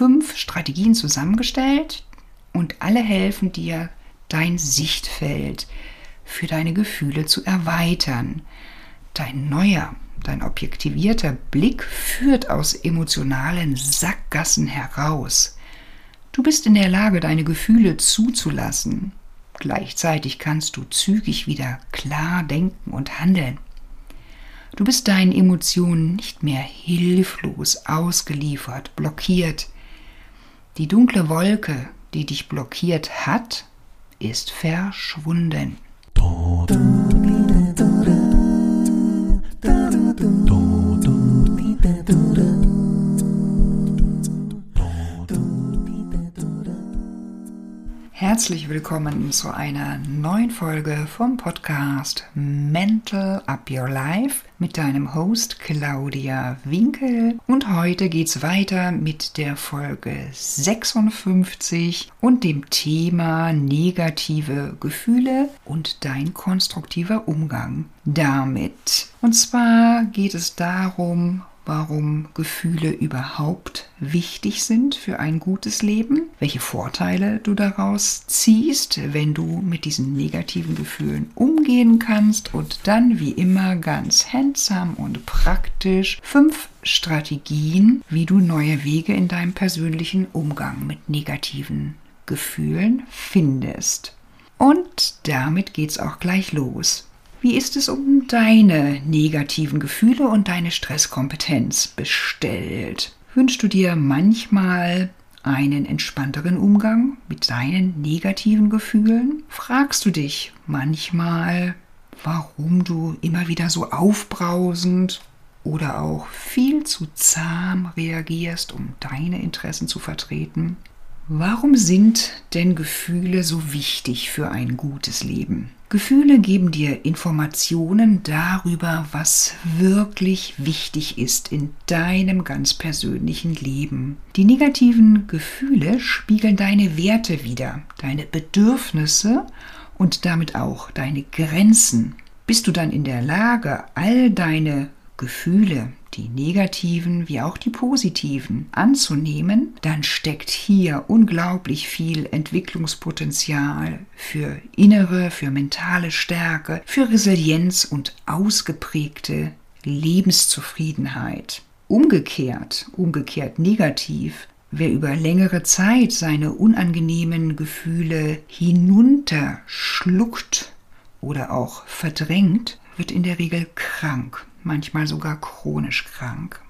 fünf Strategien zusammengestellt und alle helfen dir, dein Sichtfeld für deine Gefühle zu erweitern. Dein neuer, dein objektivierter Blick führt aus emotionalen Sackgassen heraus. Du bist in der Lage, deine Gefühle zuzulassen. Gleichzeitig kannst du zügig wieder klar denken und handeln. Du bist deinen Emotionen nicht mehr hilflos ausgeliefert, blockiert. Die dunkle Wolke, die dich blockiert hat, ist verschwunden. Herzlich willkommen zu einer neuen Folge vom Podcast Mental Up Your Life mit deinem Host Claudia Winkel. Und heute geht's weiter mit der Folge 56 und dem Thema negative Gefühle und dein konstruktiver Umgang damit. Und zwar geht es darum, warum Gefühle überhaupt wichtig sind für ein gutes Leben, welche Vorteile du daraus ziehst, wenn du mit diesen negativen Gefühlen umgehen kannst und dann wie immer ganz handsam und praktisch fünf Strategien, wie du neue Wege in deinem persönlichen Umgang mit negativen Gefühlen findest. Und damit geht's auch gleich los. Wie ist es um deine negativen Gefühle und deine Stresskompetenz bestellt? Wünschst du dir manchmal einen entspannteren Umgang mit deinen negativen Gefühlen? Fragst du dich manchmal, warum du immer wieder so aufbrausend oder auch viel zu zahm reagierst, um deine Interessen zu vertreten? Warum sind denn Gefühle so wichtig für ein gutes Leben? Gefühle geben dir Informationen darüber, was wirklich wichtig ist in deinem ganz persönlichen Leben. Die negativen Gefühle spiegeln deine Werte wider, deine Bedürfnisse und damit auch deine Grenzen. Bist du dann in der Lage, all deine Gefühle, die negativen wie auch die positiven, anzunehmen, dann steckt hier unglaublich viel Entwicklungspotenzial für innere, für mentale Stärke, für Resilienz und ausgeprägte Lebenszufriedenheit. Umgekehrt, umgekehrt negativ, wer über längere Zeit seine unangenehmen Gefühle hinunterschluckt oder auch verdrängt, wird in der Regel krank manchmal sogar chronisch krank.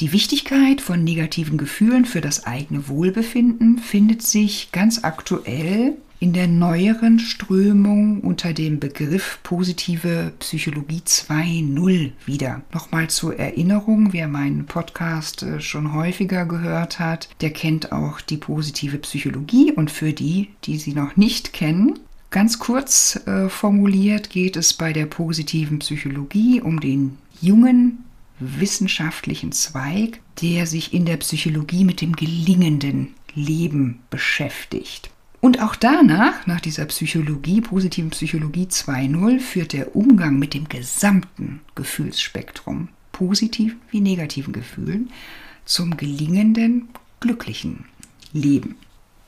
Die Wichtigkeit von negativen Gefühlen für das eigene Wohlbefinden findet sich ganz aktuell in der neueren Strömung unter dem Begriff positive Psychologie 2.0 wieder. Nochmal zur Erinnerung, wer meinen Podcast äh, schon häufiger gehört hat, der kennt auch die positive Psychologie und für die, die sie noch nicht kennen, Ganz kurz äh, formuliert geht es bei der positiven Psychologie um den jungen wissenschaftlichen Zweig, der sich in der Psychologie mit dem gelingenden Leben beschäftigt. Und auch danach, nach dieser Psychologie, positiven Psychologie 2.0, führt der Umgang mit dem gesamten Gefühlsspektrum, positiven wie negativen Gefühlen, zum gelingenden, glücklichen Leben.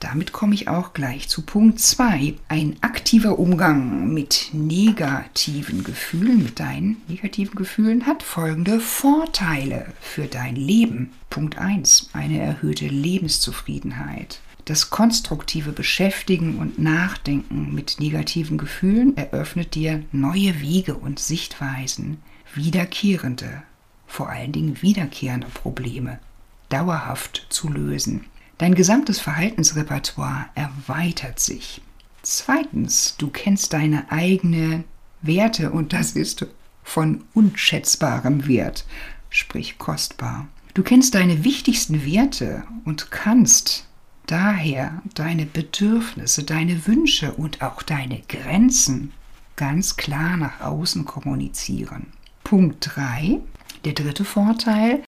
Damit komme ich auch gleich zu Punkt 2. Ein aktiver Umgang mit negativen Gefühlen, mit deinen negativen Gefühlen, hat folgende Vorteile für dein Leben. Punkt 1. Eine erhöhte Lebenszufriedenheit. Das konstruktive Beschäftigen und Nachdenken mit negativen Gefühlen eröffnet dir neue Wege und Sichtweisen, wiederkehrende, vor allen Dingen wiederkehrende Probleme dauerhaft zu lösen. Dein gesamtes Verhaltensrepertoire erweitert sich. Zweitens, du kennst deine eigenen Werte und das ist von unschätzbarem Wert, sprich kostbar. Du kennst deine wichtigsten Werte und kannst daher deine Bedürfnisse, deine Wünsche und auch deine Grenzen ganz klar nach außen kommunizieren. Punkt 3, der dritte Vorteil,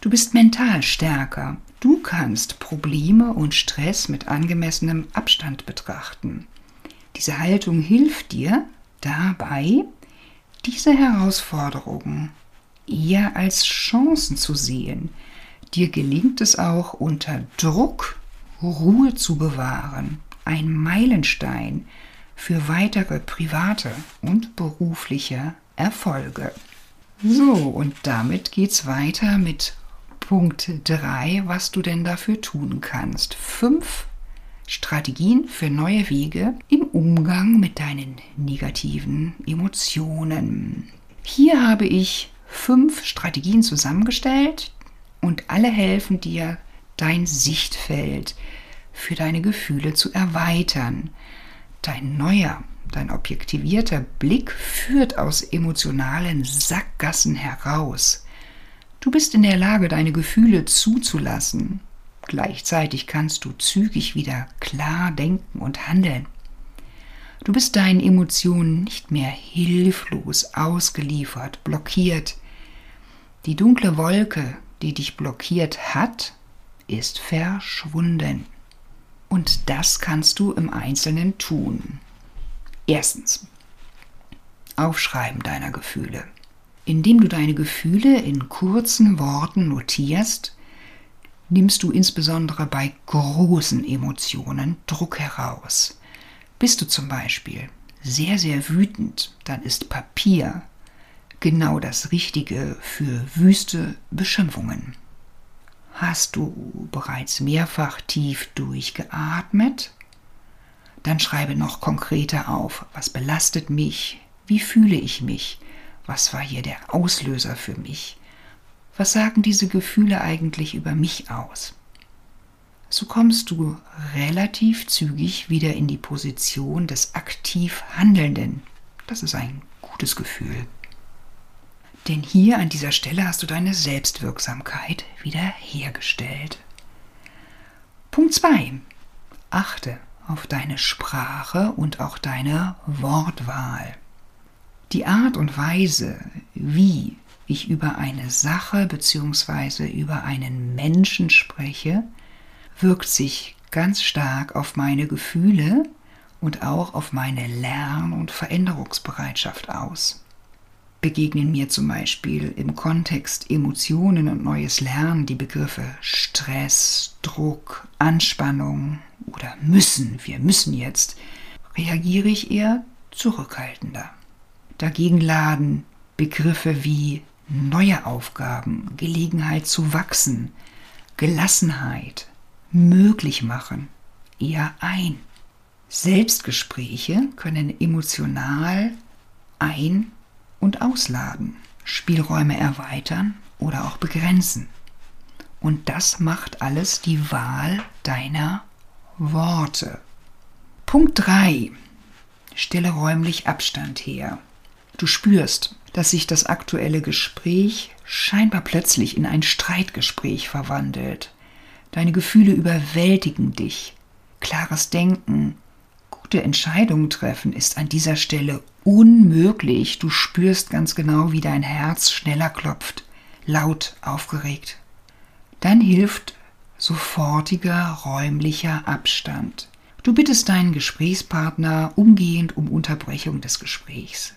du bist mental stärker. Kannst Probleme und Stress mit angemessenem Abstand betrachten. Diese Haltung hilft dir dabei, diese Herausforderungen eher als Chancen zu sehen, Dir gelingt es auch unter Druck Ruhe zu bewahren. Ein Meilenstein für weitere private und berufliche Erfolge. So, und damit geht's weiter mit Punkt 3, was du denn dafür tun kannst. Fünf Strategien für neue Wege im Umgang mit deinen negativen Emotionen. Hier habe ich fünf Strategien zusammengestellt und alle helfen dir, dein Sichtfeld für deine Gefühle zu erweitern. Dein neuer, dein objektivierter Blick führt aus emotionalen Sackgassen heraus. Du bist in der Lage, deine Gefühle zuzulassen. Gleichzeitig kannst du zügig wieder klar denken und handeln. Du bist deinen Emotionen nicht mehr hilflos ausgeliefert, blockiert. Die dunkle Wolke, die dich blockiert hat, ist verschwunden. Und das kannst du im Einzelnen tun. Erstens. Aufschreiben deiner Gefühle. Indem du deine Gefühle in kurzen Worten notierst, nimmst du insbesondere bei großen Emotionen Druck heraus. Bist du zum Beispiel sehr, sehr wütend, dann ist Papier genau das Richtige für wüste Beschimpfungen. Hast du bereits mehrfach tief durchgeatmet? Dann schreibe noch konkreter auf, was belastet mich, wie fühle ich mich, was war hier der Auslöser für mich, was sagen diese Gefühle eigentlich über mich aus? So kommst du relativ zügig wieder in die Position des aktiv Handelnden. Das ist ein gutes Gefühl. Denn hier an dieser Stelle hast du deine Selbstwirksamkeit wieder hergestellt. Punkt 2. Achte auf deine Sprache und auch deine Wortwahl. Die Art und Weise, wie ich über eine Sache bzw. über einen Menschen spreche, wirkt sich ganz stark auf meine Gefühle und auch auf meine Lern- und Veränderungsbereitschaft aus. Begegnen mir zum Beispiel im Kontext Emotionen und neues Lernen die Begriffe Stress, Druck, Anspannung oder müssen, wir müssen jetzt, reagiere ich eher zurückhaltender. Dagegen laden Begriffe wie neue Aufgaben, Gelegenheit zu wachsen, Gelassenheit, möglich machen, eher ein. Selbstgespräche können emotional ein- und ausladen, Spielräume erweitern oder auch begrenzen. Und das macht alles die Wahl deiner Worte. Punkt 3. Stelle räumlich Abstand her. Du spürst, dass sich das aktuelle Gespräch scheinbar plötzlich in ein Streitgespräch verwandelt. Deine Gefühle überwältigen dich. Klares Denken, gute Entscheidungen treffen ist an dieser Stelle unmöglich. Du spürst ganz genau, wie dein Herz schneller klopft, laut, aufgeregt. Dann hilft sofortiger räumlicher Abstand. Du bittest deinen Gesprächspartner umgehend um Unterbrechung des Gesprächs.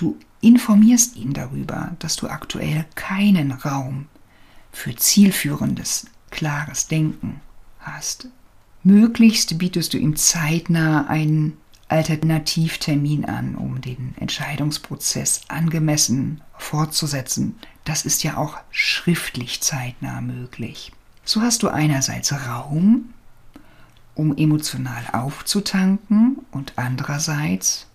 Du informierst ihn darüber, dass du aktuell keinen Raum für zielführendes, klares Denken hast. Möglichst bietest du ihm zeitnah einen Alternativtermin an, um den Entscheidungsprozess angemessen fortzusetzen. Das ist ja auch schriftlich zeitnah möglich. So hast du einerseits Raum, um emotional aufzutanken und andererseits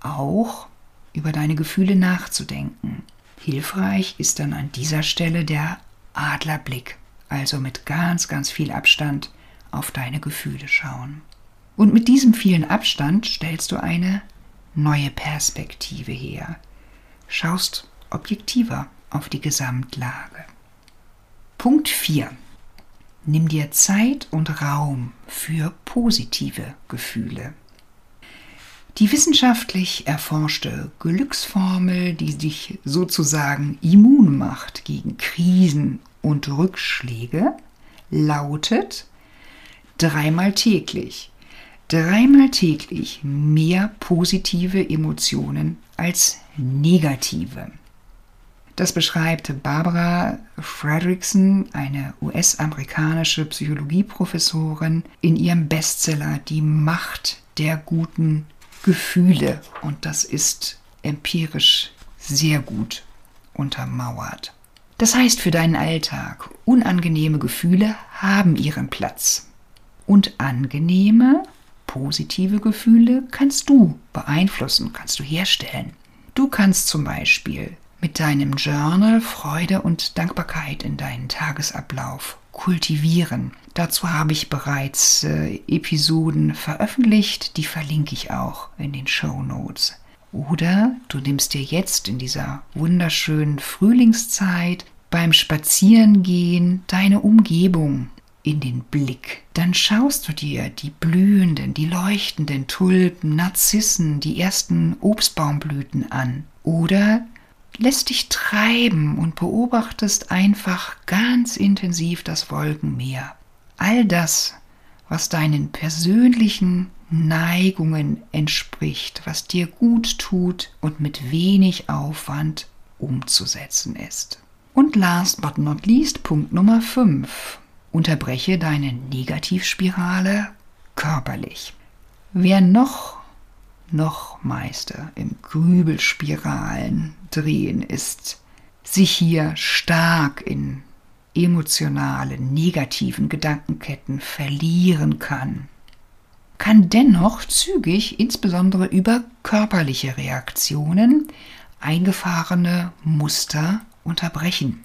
auch über deine Gefühle nachzudenken. Hilfreich ist dann an dieser Stelle der Adlerblick, also mit ganz, ganz viel Abstand auf deine Gefühle schauen. Und mit diesem vielen Abstand stellst du eine neue Perspektive her, schaust objektiver auf die Gesamtlage. Punkt 4. Nimm dir Zeit und Raum für positive Gefühle. Die wissenschaftlich erforschte Glücksformel, die dich sozusagen immun macht gegen Krisen und Rückschläge, lautet dreimal täglich. Dreimal täglich mehr positive Emotionen als negative. Das beschreibt Barbara Fredrickson, eine US-amerikanische Psychologieprofessorin, in ihrem Bestseller Die Macht der guten Gefühle. Und das ist empirisch sehr gut untermauert. Das heißt für deinen Alltag, unangenehme Gefühle haben ihren Platz. Und angenehme, positive Gefühle kannst du beeinflussen, kannst du herstellen. Du kannst zum Beispiel mit deinem Journal Freude und Dankbarkeit in deinen Tagesablauf kultivieren. Dazu habe ich bereits äh, Episoden veröffentlicht, die verlinke ich auch in den Show Notes. Oder du nimmst dir jetzt in dieser wunderschönen Frühlingszeit beim Spazierengehen deine Umgebung in den Blick. Dann schaust du dir die blühenden, die leuchtenden Tulpen, Narzissen, die ersten Obstbaumblüten an. Oder lässt dich treiben und beobachtest einfach ganz intensiv das Wolkenmeer. All das, was deinen persönlichen Neigungen entspricht, was dir gut tut und mit wenig Aufwand umzusetzen ist. Und last but not least Punkt Nummer 5. Unterbreche deine Negativspirale körperlich. Wer noch noch Meister im Grübelspiralen drehen ist, sich hier stark in emotionale, negativen Gedankenketten verlieren kann, kann dennoch zügig, insbesondere über körperliche Reaktionen, eingefahrene Muster unterbrechen.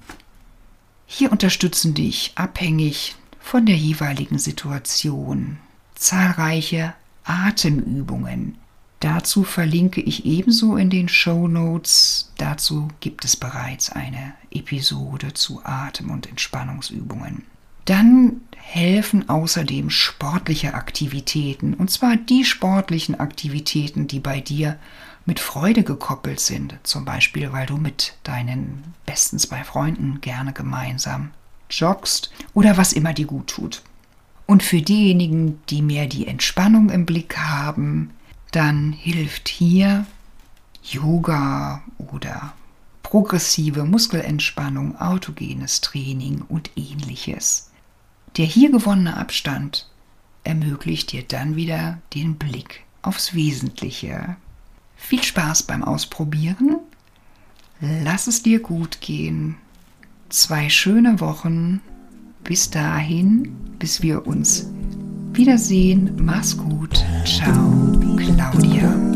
Hier unterstützen dich abhängig von der jeweiligen Situation zahlreiche Atemübungen, Dazu verlinke ich ebenso in den Show Notes. Dazu gibt es bereits eine Episode zu Atem- und Entspannungsübungen. Dann helfen außerdem sportliche Aktivitäten, und zwar die sportlichen Aktivitäten, die bei dir mit Freude gekoppelt sind, zum Beispiel weil du mit deinen besten zwei Freunden gerne gemeinsam joggst oder was immer dir gut tut. Und für diejenigen, die mehr die Entspannung im Blick haben, dann hilft hier Yoga oder progressive Muskelentspannung, autogenes Training und ähnliches. Der hier gewonnene Abstand ermöglicht dir dann wieder den Blick aufs Wesentliche. Viel Spaß beim Ausprobieren. Lass es dir gut gehen. Zwei schöne Wochen. Bis dahin, bis wir uns wiedersehen. Mach's gut. Ciao. Claudia.